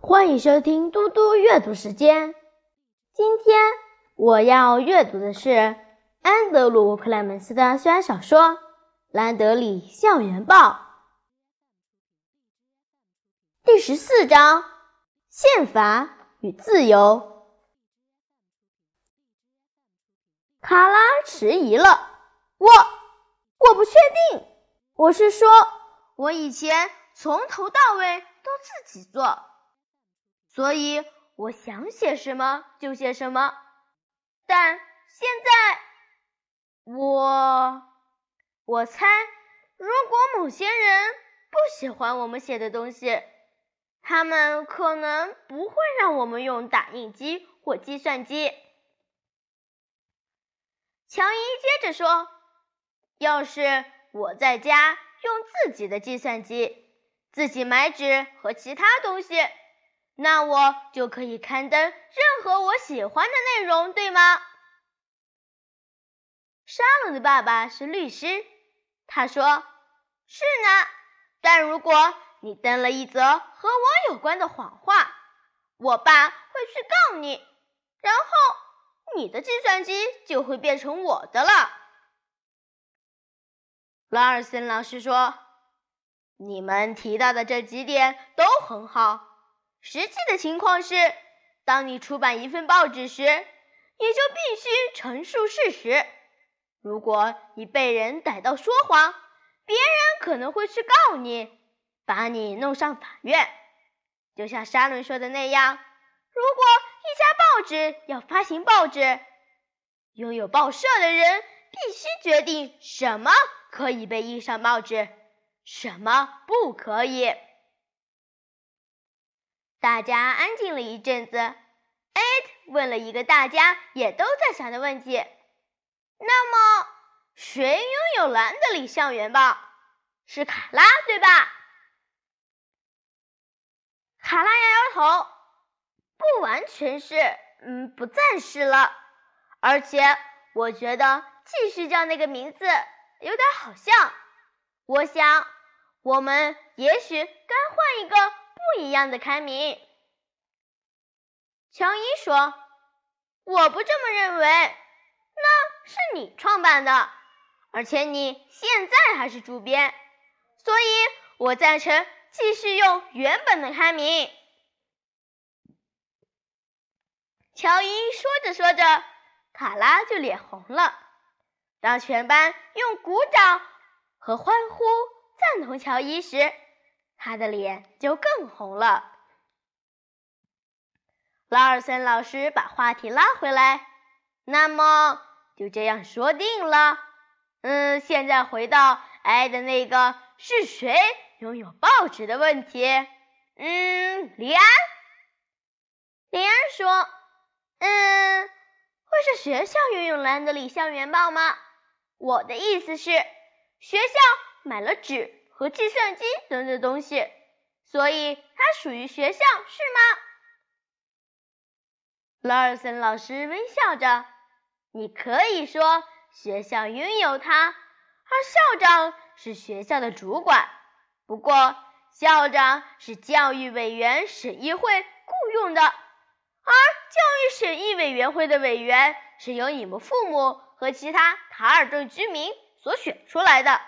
欢迎收听嘟嘟阅读时间。今天我要阅读的是安德鲁·克莱门斯的校园小说《兰德里校园报》第十四章：宪法与自由。卡拉迟疑了，我我不确定。我是说，我以前从头到尾都自己做。所以我想写什么就写什么，但现在我我猜，如果某些人不喜欢我们写的东西，他们可能不会让我们用打印机或计算机。乔伊接着说：“要是我在家用自己的计算机，自己买纸和其他东西。”那我就可以刊登任何我喜欢的内容，对吗？沙龙的爸爸是律师，他说：“是呢，但如果你登了一则和我有关的谎话，我爸会去告你，然后你的计算机就会变成我的了。”拉尔森老师说：“你们提到的这几点都很好。”实际的情况是，当你出版一份报纸时，你就必须陈述事实。如果你被人逮到说谎，别人可能会去告你，把你弄上法院。就像沙伦说的那样，如果一家报纸要发行报纸，拥有报社的人必须决定什么可以被印上报纸，什么不可以。大家安静了一阵子，艾特问了一个大家也都在想的问题：“那么，谁拥有兰德里校园报？是卡拉，对吧？”卡拉摇摇头：“不完全是，嗯，不再是了。而且，我觉得继续叫那个名字有点好笑。我想，我们也许该换一个。”不一样的刊名，乔伊说：“我不这么认为，那是你创办的，而且你现在还是主编，所以我赞成继续用原本的刊名。”乔伊说着说着，卡拉就脸红了。当全班用鼓掌和欢呼赞同乔伊时，他的脸就更红了。拉尔森老师把话题拉回来，那么就这样说定了。嗯，现在回到爱的那个是谁拥有报纸的问题。嗯，李安。李安说：“嗯，会是学校拥有兰德里校园报吗？我的意思是，学校买了纸。”和计算机等等东西，所以它属于学校，是吗？劳尔森老师微笑着：“你可以说学校拥有它，而校长是学校的主管。不过，校长是教育委员审议会雇佣的，而教育审议委员会的委员是由你们父母和其他卡尔顿居民所选出来的。”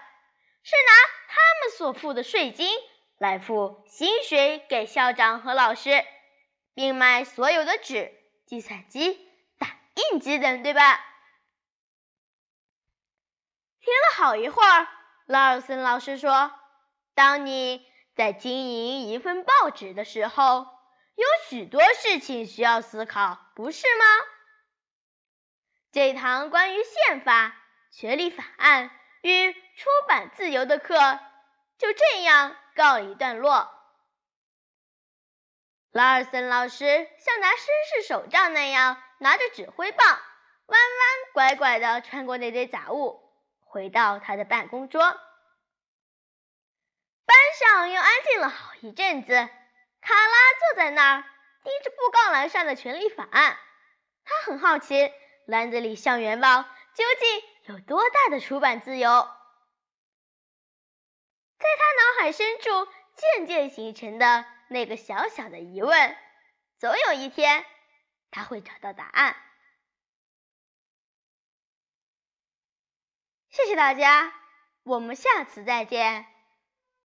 是拿他们所付的税金来付薪水给校长和老师，并买所有的纸、计算机、打印机等，对吧？听了好一会儿，拉尔森老师说：“当你在经营一份报纸的时候，有许多事情需要思考，不是吗？”这堂关于宪法、权利法案。与出版自由的课就这样告一段落。拉尔森老师像拿绅士手杖那样拿着指挥棒，弯弯拐拐地穿过那堆杂物，回到他的办公桌。班上又安静了好一阵子。卡拉坐在那儿，盯着布告栏上的权利法案。他很好奇，篮子里校园报究竟。有多大的出版自由？在他脑海深处渐渐形成的那个小小的疑问，总有一天他会找到答案。谢谢大家，我们下次再见。